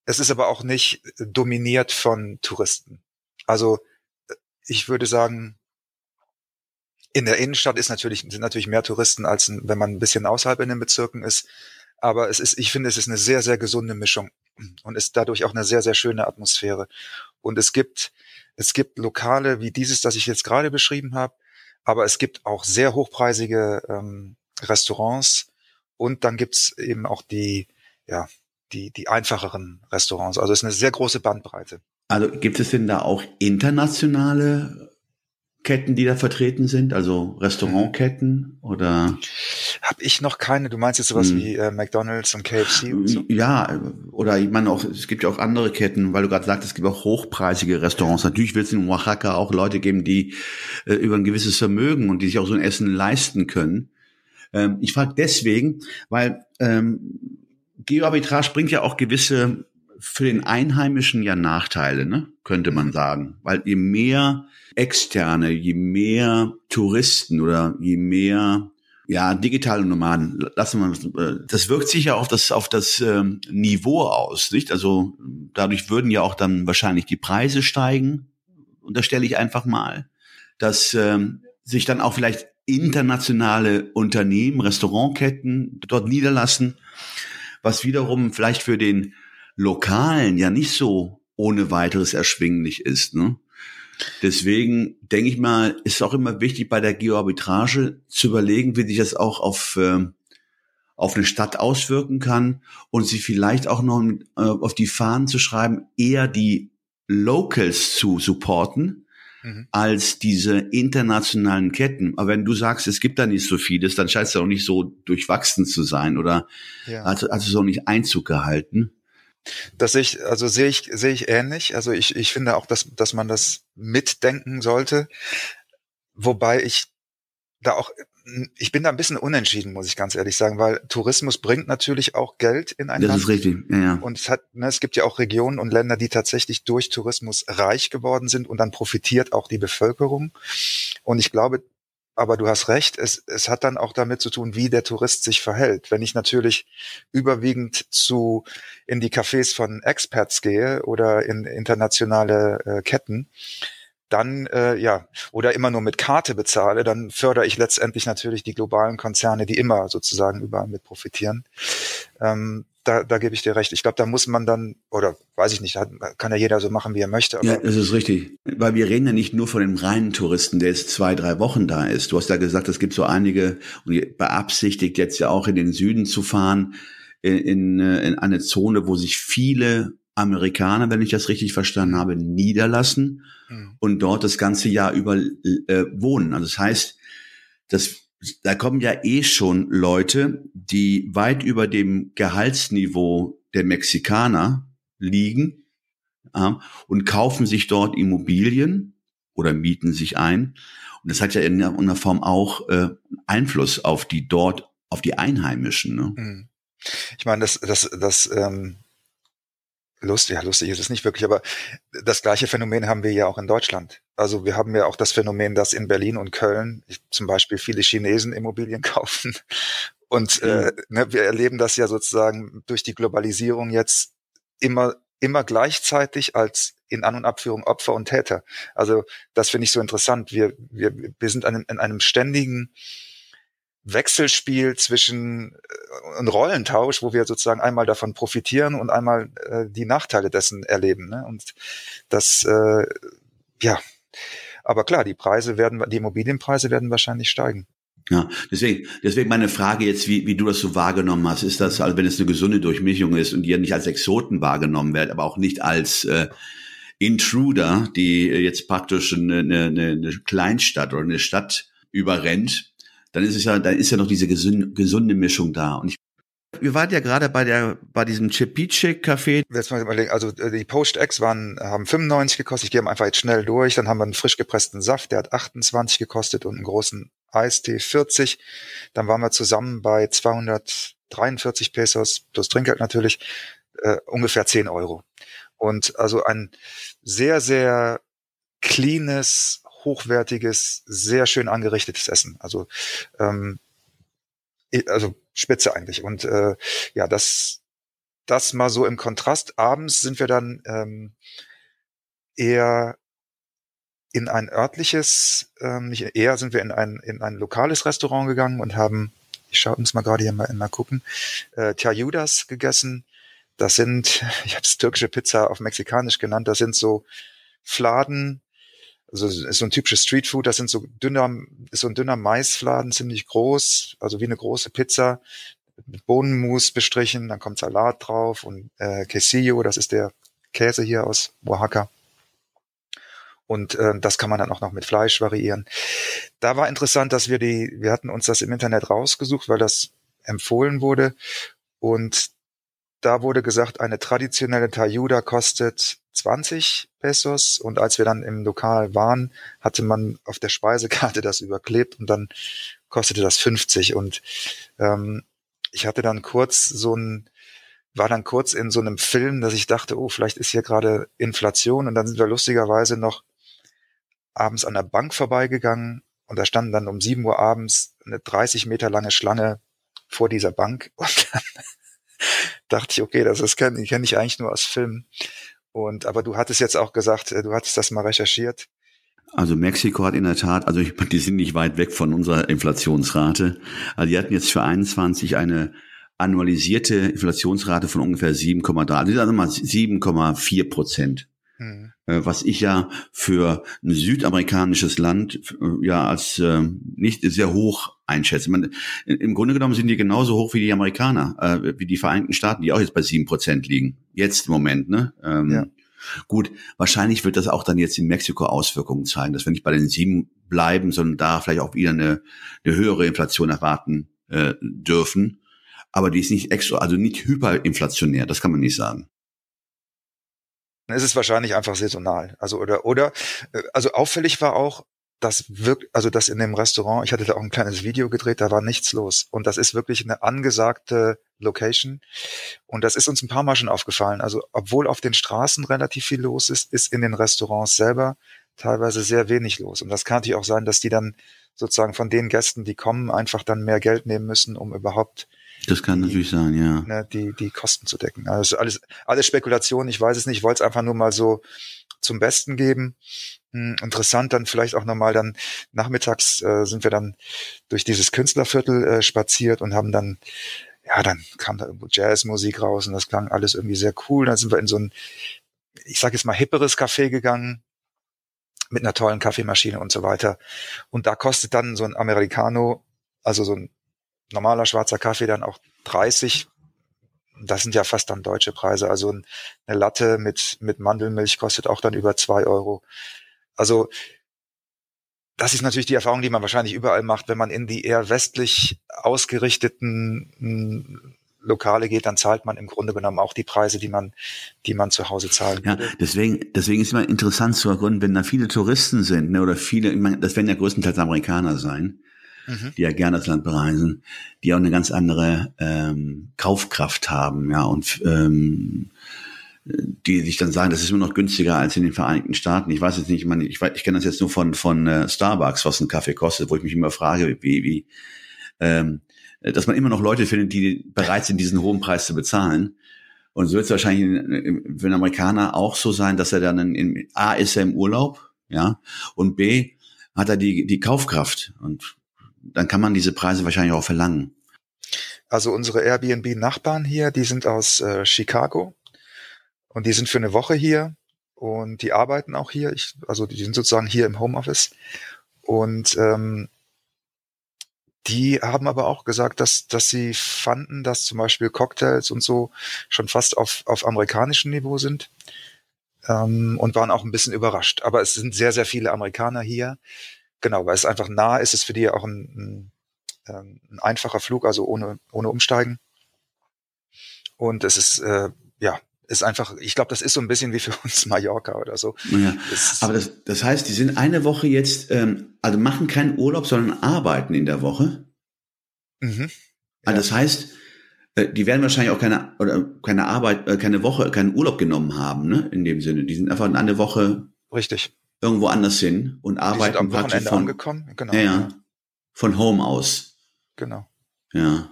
Es ist aber auch nicht dominiert von Touristen. Also ich würde sagen, in der Innenstadt ist natürlich, sind natürlich mehr Touristen, als wenn man ein bisschen außerhalb in den Bezirken ist. Aber es ist, ich finde, es ist eine sehr, sehr gesunde Mischung und ist dadurch auch eine sehr, sehr schöne Atmosphäre. Und es gibt, es gibt Lokale wie dieses, das ich jetzt gerade beschrieben habe, aber es gibt auch sehr hochpreisige ähm, Restaurants und dann gibt's eben auch die, ja, die, die einfacheren Restaurants. Also es ist eine sehr große Bandbreite. Also gibt es denn da auch internationale Ketten, die da vertreten sind, also Restaurantketten oder? Hab ich noch keine. Du meinst jetzt sowas hm. wie äh, McDonald's und KFC und so? Ja, oder ich meine auch, es gibt ja auch andere Ketten, weil du gerade sagst, es gibt auch hochpreisige Restaurants. Natürlich wird es in Oaxaca auch Leute geben, die äh, über ein gewisses Vermögen und die sich auch so ein Essen leisten können. Ähm, ich frage deswegen, weil ähm, Geoarbitrage bringt ja auch gewisse für den Einheimischen ja Nachteile, ne? könnte man sagen. Weil je mehr Externe, je mehr Touristen oder je mehr ja, digitale Nomaden, lassen wir äh, das wirkt sich ja auf das auf das ähm, Niveau aus, nicht? Also dadurch würden ja auch dann wahrscheinlich die Preise steigen. Unterstelle ich einfach mal, dass ähm, sich dann auch vielleicht internationale Unternehmen, Restaurantketten dort niederlassen, was wiederum vielleicht für den Lokalen ja nicht so ohne weiteres erschwinglich ist. Ne? Deswegen denke ich mal, ist auch immer wichtig bei der Geoarbitrage zu überlegen, wie sich das auch auf, äh, auf eine Stadt auswirken kann und sie vielleicht auch noch äh, auf die Fahnen zu schreiben, eher die Locals zu supporten, mhm. als diese internationalen Ketten. Aber wenn du sagst, es gibt da nicht so vieles, dann scheint es ja auch nicht so durchwachsen zu sein oder ja. hat es auch nicht Einzug gehalten. Das sehe ich, also sehe ich, sehe ich ähnlich. Also ich, ich finde auch, dass, dass man das mitdenken sollte. Wobei ich da auch, ich bin da ein bisschen unentschieden, muss ich ganz ehrlich sagen, weil Tourismus bringt natürlich auch Geld in ein das Land. Das ist richtig, ja, ja. Und es hat, ne, es gibt ja auch Regionen und Länder, die tatsächlich durch Tourismus reich geworden sind und dann profitiert auch die Bevölkerung. Und ich glaube, aber du hast recht, es, es hat dann auch damit zu tun, wie der Tourist sich verhält. Wenn ich natürlich überwiegend zu in die Cafés von Experts gehe oder in internationale äh, Ketten, dann äh, ja oder immer nur mit Karte bezahle, dann fördere ich letztendlich natürlich die globalen Konzerne, die immer sozusagen überall mit profitieren. Ähm, da, da gebe ich dir recht. Ich glaube, da muss man dann, oder weiß ich nicht, kann ja jeder so machen, wie er möchte. ja, das ist richtig. Weil wir reden ja nicht nur von dem reinen Touristen, der jetzt zwei, drei Wochen da ist. Du hast ja gesagt, es gibt so einige, und beabsichtigt jetzt ja auch in den Süden zu fahren, in, in, in eine Zone, wo sich viele Amerikaner, wenn ich das richtig verstanden habe, niederlassen mhm. und dort das ganze Jahr über äh, wohnen. Also das heißt, das da kommen ja eh schon Leute, die weit über dem Gehaltsniveau der Mexikaner liegen äh, und kaufen sich dort Immobilien oder mieten sich ein. Und das hat ja in irgendeiner Form auch äh, Einfluss auf die dort, auf die Einheimischen. Ne? Hm. Ich meine, das, das, das ähm, lustig, ja, lustig ist es nicht wirklich, aber das gleiche Phänomen haben wir ja auch in Deutschland. Also wir haben ja auch das Phänomen, dass in Berlin und Köln zum Beispiel viele Chinesen Immobilien (laughs) kaufen. Und mhm. äh, ne, wir erleben das ja sozusagen durch die Globalisierung jetzt immer immer gleichzeitig als in An- und Abführung Opfer und Täter. Also das finde ich so interessant. Wir, wir, wir sind an, in einem ständigen Wechselspiel zwischen äh, Rollentausch, wo wir sozusagen einmal davon profitieren und einmal äh, die Nachteile dessen erleben. Ne? Und das, äh, ja, aber klar, die Preise werden, die Immobilienpreise werden wahrscheinlich steigen. Ja, deswegen, deswegen meine Frage jetzt, wie, wie du das so wahrgenommen hast, ist das, also wenn es eine gesunde Durchmischung ist und ja nicht als Exoten wahrgenommen wird, aber auch nicht als äh, Intruder, die jetzt praktisch eine, eine, eine Kleinstadt oder eine Stadt überrennt, dann ist es ja, dann ist ja noch diese gesunde, Mischung da. Und ich wir waren ja gerade bei der bei diesem Cepice Café. Jetzt mal überlegen, also äh, die Post X waren haben 95 gekostet. Ich gehe einfach jetzt schnell durch. Dann haben wir einen frisch gepressten Saft, der hat 28 gekostet und einen großen Eistee 40. Dann waren wir zusammen bei 243 Pesos plus Trinkgeld natürlich äh, ungefähr 10 Euro. Und also ein sehr sehr cleanes hochwertiges, sehr schön angerichtetes Essen. Also, ähm, also spitze eigentlich. Und äh, ja, das, das mal so im Kontrast. Abends sind wir dann ähm, eher in ein örtliches, ähm, nicht eher sind wir in ein, in ein lokales Restaurant gegangen und haben, ich schaue uns mal gerade hier mal, mal gucken, äh, Tayudas gegessen. Das sind, (laughs) ich habe es türkische Pizza auf Mexikanisch genannt, das sind so Fladen also ist so ein typisches Streetfood, das sind so dünner, ist so ein dünner Maisfladen, ziemlich groß, also wie eine große Pizza, mit Bohnenmus bestrichen, dann kommt Salat drauf und äh, Quesillo, das ist der Käse hier aus Oaxaca. Und äh, das kann man dann auch noch mit Fleisch variieren. Da war interessant, dass wir die, wir hatten uns das im Internet rausgesucht, weil das empfohlen wurde. Und da wurde gesagt, eine traditionelle Tayuda kostet 20 Pesos. Und als wir dann im Lokal waren, hatte man auf der Speisekarte (laughs) das überklebt und dann kostete das 50 und ähm, ich hatte dann kurz so ein war dann kurz in so einem Film, dass ich dachte, oh, vielleicht ist hier gerade Inflation. Und dann sind wir lustigerweise noch abends an der Bank vorbeigegangen. Und da standen dann um 7 Uhr abends eine 30 Meter lange Schlange vor dieser Bank. (laughs) Und dann dachte ich, okay, das, das kenne kenn ich eigentlich nur aus Filmen. Und aber du hattest jetzt auch gesagt, äh, du hattest das mal recherchiert. Also Mexiko hat in der Tat, also ich, die sind nicht weit weg von unserer Inflationsrate. Also die hatten jetzt für 21 eine annualisierte Inflationsrate von ungefähr 7,3, also sagen wir mal 7,4 Prozent. Mhm. Was ich ja für ein südamerikanisches Land äh, ja als äh, nicht sehr hoch einschätze. Man, Im Grunde genommen sind die genauso hoch wie die Amerikaner, äh, wie die Vereinigten Staaten, die auch jetzt bei sieben Prozent liegen. Jetzt im Moment, ne? Ähm, ja. Gut, wahrscheinlich wird das auch dann jetzt in Mexiko Auswirkungen zeigen, dass wir nicht bei den sieben bleiben, sondern da vielleicht auch wieder eine, eine höhere Inflation erwarten äh, dürfen. Aber die ist nicht extra, also nicht hyperinflationär, das kann man nicht sagen. Es ist wahrscheinlich einfach saisonal. Also oder oder äh, also auffällig war auch, dass wirkt, also das in dem Restaurant, ich hatte da auch ein kleines Video gedreht, da war nichts los. Und das ist wirklich eine angesagte Location. Und das ist uns ein paar Mal schon aufgefallen. Also, obwohl auf den Straßen relativ viel los ist, ist in den Restaurants selber teilweise sehr wenig los. Und das kann natürlich auch sein, dass die dann sozusagen von den Gästen, die kommen, einfach dann mehr Geld nehmen müssen, um überhaupt das kann die, natürlich sein, ja. Ne, die, die Kosten zu decken. Also alles, alles Spekulation, ich weiß es nicht, ich wollte es einfach nur mal so zum Besten geben. Hm, interessant, dann vielleicht auch nochmal dann nachmittags äh, sind wir dann durch dieses Künstlerviertel äh, spaziert und haben dann, ja, dann kam da irgendwo Jazzmusik raus und das klang alles irgendwie sehr cool. Dann sind wir in so ein, ich sag jetzt mal, hipperes Café gegangen mit einer tollen Kaffeemaschine und so weiter. Und da kostet dann so ein Americano, also so ein normaler schwarzer Kaffee dann auch 30. Das sind ja fast dann deutsche Preise. Also eine Latte mit, mit Mandelmilch kostet auch dann über zwei Euro. Also das ist natürlich die Erfahrung, die man wahrscheinlich überall macht, wenn man in die eher westlich ausgerichteten Lokale geht, dann zahlt man im Grunde genommen auch die Preise, die man, die man zu Hause zahlen ja, würde. Deswegen, deswegen ist immer interessant zu ergründen, wenn da viele Touristen sind, ne, oder viele, ich meine, das werden ja größtenteils Amerikaner sein, mhm. die ja gerne das Land bereisen, die auch eine ganz andere ähm, Kaufkraft haben, ja, und ähm, die sich dann sagen, das ist immer noch günstiger als in den Vereinigten Staaten. Ich weiß jetzt nicht, ich meine, ich, ich kenne das jetzt nur von von äh, Starbucks, was ein Kaffee kostet, wo ich mich immer frage, wie wie ähm, dass man immer noch Leute findet, die bereit sind, diesen hohen Preis zu bezahlen. Und so wird es wahrscheinlich für einen Amerikaner auch so sein, dass er dann in, in A ist er im Urlaub, ja, und B hat er die die Kaufkraft und dann kann man diese Preise wahrscheinlich auch verlangen. Also unsere Airbnb-Nachbarn hier, die sind aus äh, Chicago und die sind für eine Woche hier und die arbeiten auch hier. Ich, also die sind sozusagen hier im Homeoffice und ähm, die haben aber auch gesagt, dass, dass sie fanden, dass zum Beispiel Cocktails und so schon fast auf, auf amerikanischem Niveau sind ähm, und waren auch ein bisschen überrascht. Aber es sind sehr, sehr viele Amerikaner hier Genau, weil es einfach nah ist, ist für die auch ein, ein, ähm, ein einfacher Flug, also ohne, ohne Umsteigen. Und es ist, äh, ja, ist einfach, ich glaube, das ist so ein bisschen wie für (laughs) uns Mallorca oder so. Ja, aber das, das heißt, die sind eine Woche jetzt, ähm, also machen keinen Urlaub, sondern arbeiten in der Woche. Mhm. Also ja. das heißt, äh, die werden wahrscheinlich auch keine oder keine Arbeit, äh, keine Woche, keinen Urlaub genommen haben, ne? In dem Sinne, die sind einfach eine Woche. Richtig irgendwo anders hin und arbeiten die sind am Wochenende von, angekommen. Genau. Ja, ja, von Home aus. Genau. Ja.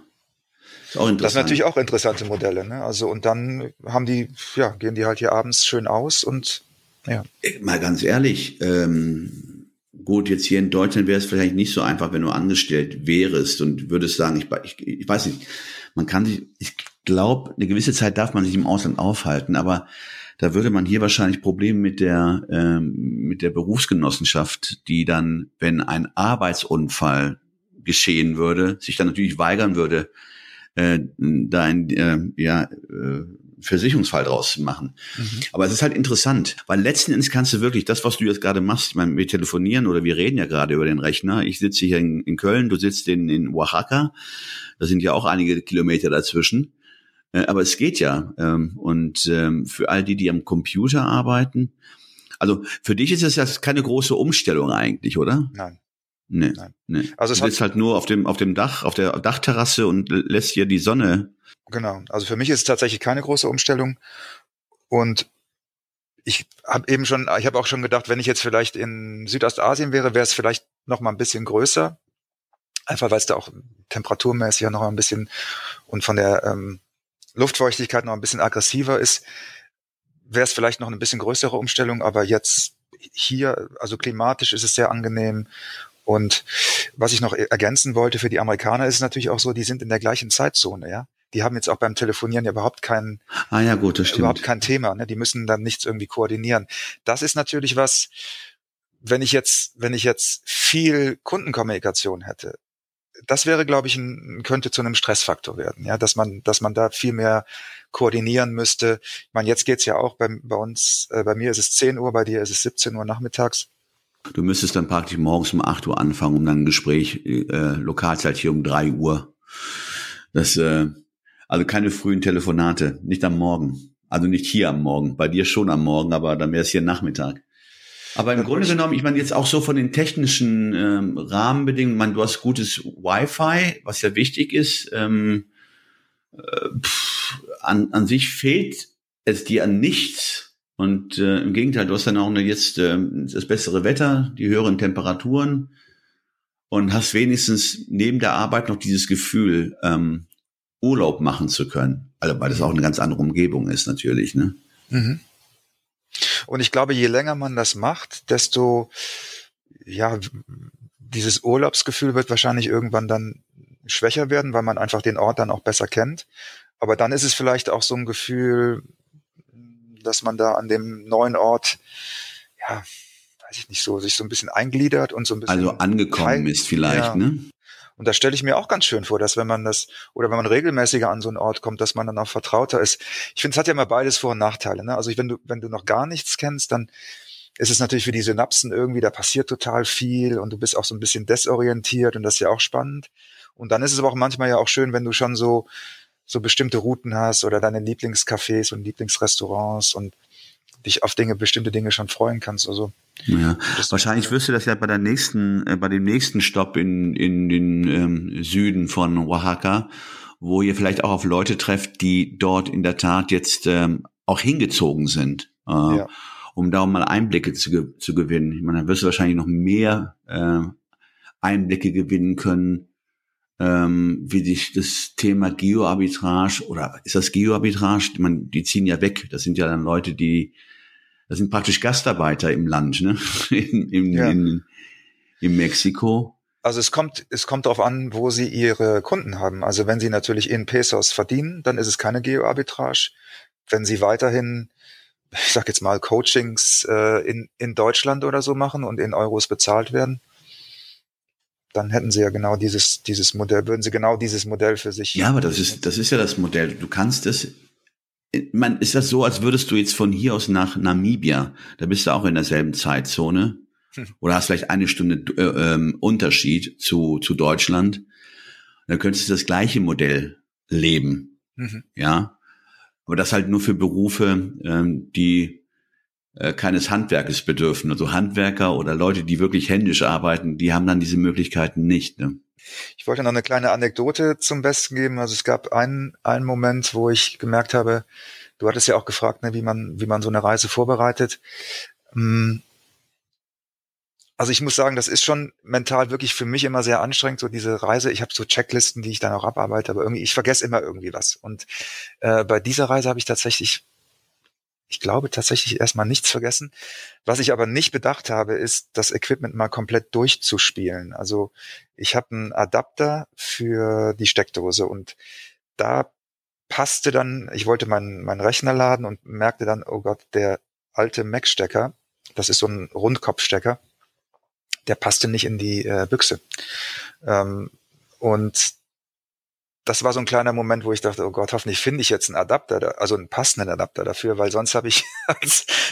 Das sind natürlich auch interessante Modelle, ne? Also und dann haben die, ja, gehen die halt hier abends schön aus und ja. Mal ganz ehrlich, ähm, gut, jetzt hier in Deutschland wäre es vielleicht nicht so einfach, wenn du angestellt wärst und würdest sagen, ich, ich, ich weiß nicht, man kann sich, ich glaube, eine gewisse Zeit darf man sich im Ausland aufhalten, aber da würde man hier wahrscheinlich Probleme mit der, ähm, mit der Berufsgenossenschaft, die dann, wenn ein Arbeitsunfall geschehen würde, sich dann natürlich weigern würde, äh, da in, äh, ja, äh, Versicherungsfall draus machen. Mhm. Aber es ist halt interessant, weil letzten Endes kannst du wirklich das, was du jetzt gerade machst, ich meine, wir telefonieren oder wir reden ja gerade über den Rechner. Ich sitze hier in, in Köln, du sitzt in, in Oaxaca. Da sind ja auch einige Kilometer dazwischen. Äh, aber es geht ja. Ähm, und ähm, für all die, die am Computer arbeiten, also für dich ist es ja keine große Umstellung eigentlich, oder? Nein. Nee, Nein. nee. Also es du sitzt halt nur auf dem, auf dem Dach, auf der Dachterrasse und lässt hier die Sonne. Genau. Also für mich ist es tatsächlich keine große Umstellung. Und ich habe eben schon, ich habe auch schon gedacht, wenn ich jetzt vielleicht in Südostasien wäre, wäre es vielleicht noch mal ein bisschen größer. Einfach weil es da auch temperaturmäßig ja noch ein bisschen und von der ähm, Luftfeuchtigkeit noch ein bisschen aggressiver ist, wäre es vielleicht noch eine bisschen größere Umstellung, aber jetzt hier, also klimatisch ist es sehr angenehm. Und was ich noch ergänzen wollte für die Amerikaner ist natürlich auch so, die sind in der gleichen Zeitzone, ja. Die haben jetzt auch beim Telefonieren ja überhaupt kein, ah, ja, gut, das stimmt. überhaupt kein Thema, ne? Die müssen dann nichts irgendwie koordinieren. Das ist natürlich was, wenn ich jetzt, wenn ich jetzt viel Kundenkommunikation hätte, das wäre, glaube ich, ein, könnte zu einem Stressfaktor werden, ja, dass man, dass man da viel mehr koordinieren müsste. Ich meine, jetzt geht's ja auch bei, bei uns, äh, bei mir ist es 10 Uhr, bei dir ist es 17 Uhr nachmittags. Du müsstest dann praktisch morgens um 8 Uhr anfangen, um dann ein Gespräch, äh, Lokalzeit hier um 3 Uhr. Das, äh, also keine frühen Telefonate, nicht am Morgen. Also nicht hier am Morgen, bei dir schon am Morgen, aber dann wäre es hier Nachmittag. Aber im Grunde genommen, ich meine jetzt auch so von den technischen ähm, Rahmenbedingungen, man, du hast gutes Wi-Fi, was ja wichtig ist. Ähm, äh, pff, an, an sich fehlt es dir an nichts. Und äh, im Gegenteil, du hast dann auch eine, jetzt äh, das bessere Wetter, die höheren Temperaturen und hast wenigstens neben der Arbeit noch dieses Gefühl, ähm, Urlaub machen zu können. Also weil das auch eine ganz andere Umgebung ist natürlich. Ne? Mhm. Und ich glaube, je länger man das macht, desto, ja, dieses Urlaubsgefühl wird wahrscheinlich irgendwann dann schwächer werden, weil man einfach den Ort dann auch besser kennt. Aber dann ist es vielleicht auch so ein Gefühl, dass man da an dem neuen Ort, ja, weiß ich nicht so, sich so ein bisschen eingliedert und so ein bisschen. Also angekommen ist vielleicht, ja. ne? Und da stelle ich mir auch ganz schön vor, dass wenn man das, oder wenn man regelmäßiger an so einen Ort kommt, dass man dann auch vertrauter ist. Ich finde, es hat ja immer beides Vor- und Nachteile. Ne? Also wenn du, wenn du noch gar nichts kennst, dann ist es natürlich für die Synapsen irgendwie, da passiert total viel und du bist auch so ein bisschen desorientiert und das ist ja auch spannend. Und dann ist es aber auch manchmal ja auch schön, wenn du schon so, so bestimmte Routen hast oder deine Lieblingscafés und Lieblingsrestaurants und dich auf Dinge, bestimmte Dinge schon freuen kannst. Also ja, wahrscheinlich wirst du das ja bei der nächsten, äh, bei dem nächsten Stopp in, in den ähm, Süden von Oaxaca, wo ihr vielleicht auch auf Leute trefft, die dort in der Tat jetzt ähm, auch hingezogen sind, äh, ja. um da mal Einblicke zu, zu gewinnen. Ich meine, da wirst du wahrscheinlich noch mehr äh, Einblicke gewinnen können, ähm, wie sich das Thema Geoarbitrage oder ist das Geoarbitrage? Meine, die ziehen ja weg. Das sind ja dann Leute, die das sind praktisch Gastarbeiter im Land, ne? (laughs) In, in, ja. in, in Mexiko. Also es kommt, es kommt darauf an, wo sie ihre Kunden haben. Also wenn sie natürlich in Pesos verdienen, dann ist es keine Geo-Arbitrage. Wenn sie weiterhin, ich sag jetzt mal, Coachings äh, in, in Deutschland oder so machen und in Euros bezahlt werden, dann hätten sie ja genau dieses, dieses Modell, würden sie genau dieses Modell für sich. Ja, aber das ist, das ist ja das Modell. Du kannst es man, ist das so, als würdest du jetzt von hier aus nach Namibia, da bist du auch in derselben Zeitzone hm. oder hast vielleicht eine Stunde äh, ähm, Unterschied zu, zu Deutschland. Dann könntest du das gleiche Modell leben, mhm. ja. Aber das halt nur für Berufe, ähm, die äh, keines Handwerkes bedürfen. Also Handwerker oder Leute, die wirklich händisch arbeiten, die haben dann diese Möglichkeiten nicht. Ne? Ich wollte noch eine kleine Anekdote zum Besten geben. Also es gab einen, einen Moment, wo ich gemerkt habe, du hattest ja auch gefragt, ne, wie man, wie man so eine Reise vorbereitet. Hm. Also ich muss sagen, das ist schon mental wirklich für mich immer sehr anstrengend, so diese Reise. Ich habe so Checklisten, die ich dann auch abarbeite, aber irgendwie, ich vergesse immer irgendwie was. Und äh, bei dieser Reise habe ich tatsächlich ich glaube tatsächlich erstmal nichts vergessen. Was ich aber nicht bedacht habe, ist, das Equipment mal komplett durchzuspielen. Also ich habe einen Adapter für die Steckdose und da passte dann, ich wollte meinen, meinen Rechner laden und merkte dann, oh Gott, der alte Mac-Stecker, das ist so ein Rundkopfstecker, der passte nicht in die äh, Büchse. Ähm, und das war so ein kleiner Moment, wo ich dachte, oh Gott, hoffentlich finde ich jetzt einen Adapter, also einen passenden Adapter dafür, weil sonst habe ich, (laughs)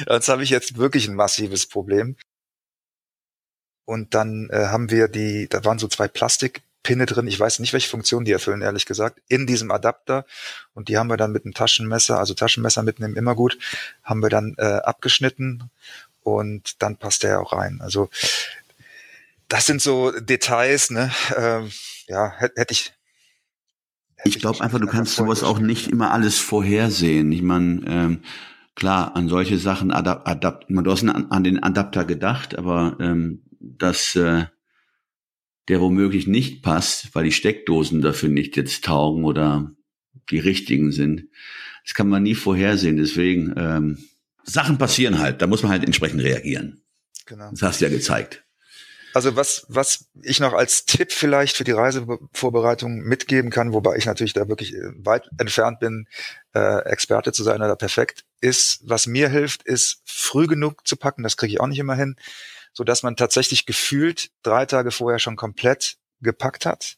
sonst habe ich jetzt wirklich ein massives Problem. Und dann äh, haben wir die, da waren so zwei Plastikpinne drin, ich weiß nicht, welche Funktion die erfüllen, ehrlich gesagt, in diesem Adapter. Und die haben wir dann mit einem Taschenmesser, also Taschenmesser mitnehmen immer gut, haben wir dann äh, abgeschnitten und dann passt der auch rein. Also das sind so Details, ne? Ähm, ja, hätte hätt ich. Ich glaube einfach, du kannst sowas auch nicht immer alles vorhersehen. Ich meine, ähm, klar, an solche Sachen adapt, adapt du hast an, an den Adapter gedacht, aber ähm, dass äh, der womöglich nicht passt, weil die Steckdosen dafür nicht jetzt taugen oder die richtigen sind. Das kann man nie vorhersehen. Deswegen ähm, Sachen passieren halt. Da muss man halt entsprechend reagieren. Genau. Das hast du ja gezeigt. Also was, was ich noch als Tipp vielleicht für die Reisevorbereitung mitgeben kann, wobei ich natürlich da wirklich äh, weit entfernt bin, äh, Experte zu sein oder perfekt, ist, was mir hilft, ist früh genug zu packen, das kriege ich auch nicht immer hin, so dass man tatsächlich gefühlt drei Tage vorher schon komplett gepackt hat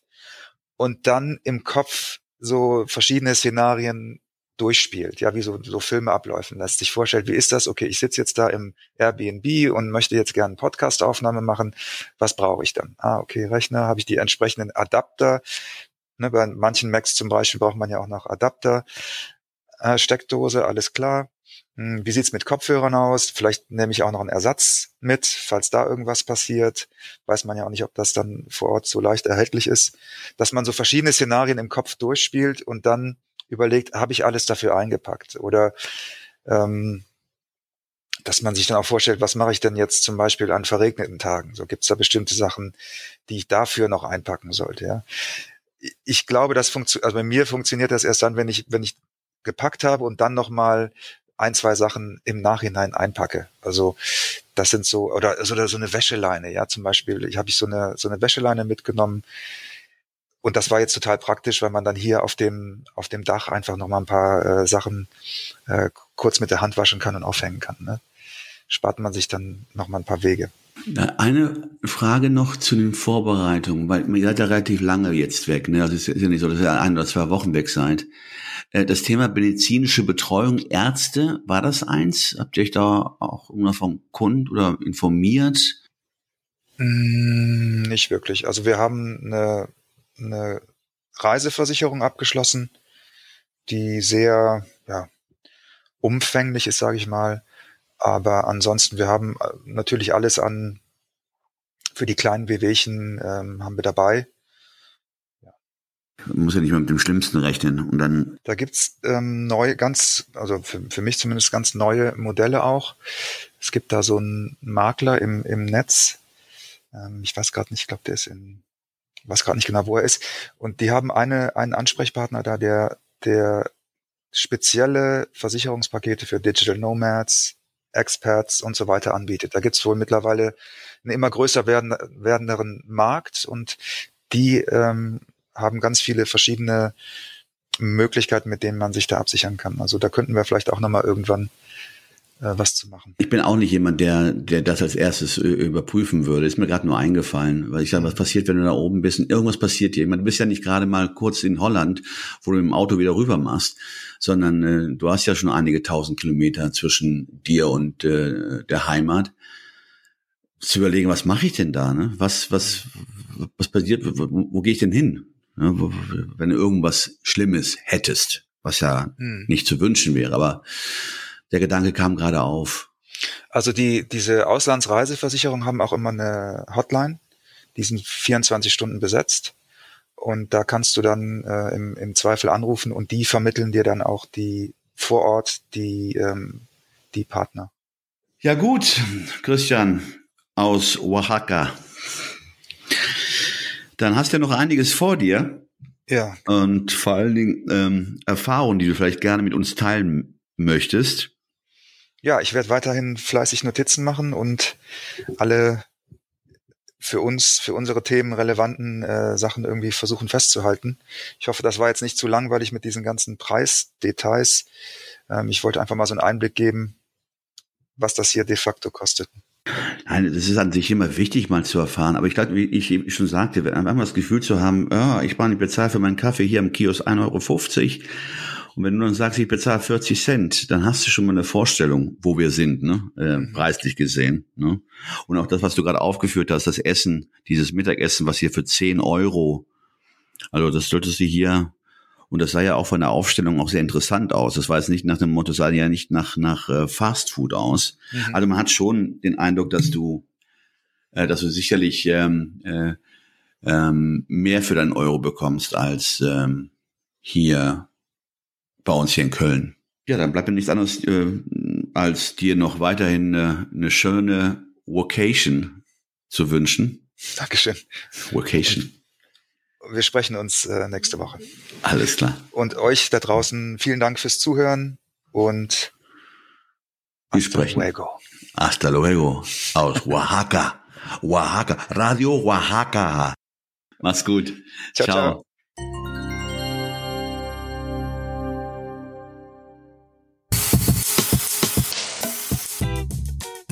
und dann im Kopf so verschiedene Szenarien durchspielt, ja, wie so, so Filme abläufen lässt, sich vorstellt, wie ist das? Okay, ich sitze jetzt da im Airbnb und möchte jetzt gerne Podcast-Aufnahme machen. Was brauche ich dann? Ah, okay, Rechner, habe ich die entsprechenden Adapter. Ne, bei manchen Macs zum Beispiel braucht man ja auch noch Adapter. Äh, Steckdose, alles klar. Hm, wie sieht's mit Kopfhörern aus? Vielleicht nehme ich auch noch einen Ersatz mit, falls da irgendwas passiert. Weiß man ja auch nicht, ob das dann vor Ort so leicht erhältlich ist. Dass man so verschiedene Szenarien im Kopf durchspielt und dann überlegt, habe ich alles dafür eingepackt? Oder ähm, dass man sich dann auch vorstellt, was mache ich denn jetzt zum Beispiel an verregneten Tagen? So gibt es da bestimmte Sachen, die ich dafür noch einpacken sollte. Ja? Ich glaube, das funktioniert, also bei mir funktioniert das erst dann, wenn ich, wenn ich gepackt habe und dann nochmal ein, zwei Sachen im Nachhinein einpacke. Also das sind so, oder, oder so eine Wäscheleine, ja, zum Beispiel, ich habe ich so eine, so eine Wäscheleine mitgenommen, und das war jetzt total praktisch, weil man dann hier auf dem, auf dem Dach einfach nochmal ein paar äh, Sachen äh, kurz mit der Hand waschen kann und aufhängen kann. Ne? Spart man sich dann nochmal ein paar Wege. Eine Frage noch zu den Vorbereitungen, weil ihr seid ja relativ lange jetzt weg, ne? Also es ist ja nicht so, dass ihr ein oder zwei Wochen weg seid. Äh, das Thema medizinische Betreuung, Ärzte, war das eins? Habt ihr euch da auch irgendwann vom Kunden oder informiert? Mm, nicht wirklich. Also wir haben eine eine Reiseversicherung abgeschlossen, die sehr ja, umfänglich ist, sage ich mal. Aber ansonsten, wir haben äh, natürlich alles an für die kleinen Wehwehchen ähm, haben wir dabei. Ja. Muss ja nicht mal mit dem Schlimmsten rechnen. Und dann. Da gibt's ähm, neue, ganz, also für, für mich zumindest ganz neue Modelle auch. Es gibt da so einen Makler im, im Netz. Ähm, ich weiß gerade nicht, ich glaube, der ist in weiß gerade nicht genau, wo er ist. Und die haben eine, einen Ansprechpartner da, der, der spezielle Versicherungspakete für Digital Nomads, Experts und so weiter anbietet. Da gibt's wohl mittlerweile einen immer größer werden, werdenderen Markt und die ähm, haben ganz viele verschiedene Möglichkeiten, mit denen man sich da absichern kann. Also da könnten wir vielleicht auch nochmal irgendwann was zu machen. Ich bin auch nicht jemand, der, der das als erstes überprüfen würde. Ist mir gerade nur eingefallen, weil ich sage, was passiert, wenn du da oben bist und irgendwas passiert dir? Ich meine, du bist ja nicht gerade mal kurz in Holland, wo du im Auto wieder rüber machst, sondern äh, du hast ja schon einige tausend Kilometer zwischen dir und äh, der Heimat. Zu überlegen, was mache ich denn da? Ne? Was, was, was passiert? Wo, wo gehe ich denn hin? Ne? Wo, wenn du irgendwas Schlimmes hättest, was ja hm. nicht zu wünschen wäre, aber der Gedanke kam gerade auf. Also die, diese Auslandsreiseversicherung haben auch immer eine Hotline. Die sind 24 Stunden besetzt. Und da kannst du dann äh, im, im Zweifel anrufen und die vermitteln dir dann auch die vor Ort die, ähm, die Partner. Ja gut, Christian aus Oaxaca. Dann hast du ja noch einiges vor dir. Ja. Und vor allen Dingen ähm, Erfahrungen, die du vielleicht gerne mit uns teilen möchtest ja, ich werde weiterhin fleißig Notizen machen und alle für uns, für unsere Themen relevanten äh, Sachen irgendwie versuchen festzuhalten. Ich hoffe, das war jetzt nicht zu langweilig mit diesen ganzen Preisdetails. Ähm, ich wollte einfach mal so einen Einblick geben, was das hier de facto kostet. Nein, das ist an sich immer wichtig, mal zu erfahren. Aber ich glaube, wie ich eben schon sagte, einfach das Gefühl zu haben, ja, ich bezahle für meinen Kaffee hier am Kiosk 1,50 Euro. Und wenn du dann sagst, ich bezahle 40 Cent, dann hast du schon mal eine Vorstellung, wo wir sind, ne? Äh, mhm. preislich gesehen. Ne? Und auch das, was du gerade aufgeführt hast, das Essen, dieses Mittagessen, was hier für 10 Euro, also das solltest du hier und das sah ja auch von der Aufstellung auch sehr interessant aus. Das war jetzt nicht nach dem Motto, sah ja nicht nach, nach äh, Fast Food aus. Mhm. Also man hat schon den Eindruck, dass du, äh, dass du sicherlich ähm, äh, ähm, mehr für deinen Euro bekommst als ähm, hier bei uns hier in Köln. Ja, dann bleibt mir nichts anderes, äh, als dir noch weiterhin äh, eine schöne Vocation zu wünschen. Dankeschön. Vocation wir sprechen uns äh, nächste Woche. Alles klar. Und euch da draußen vielen Dank fürs Zuhören und wir sprechen. Luego. Hasta luego. Aus Oaxaca. Oaxaca. Radio Oaxaca. Mach's gut. ciao. ciao. ciao.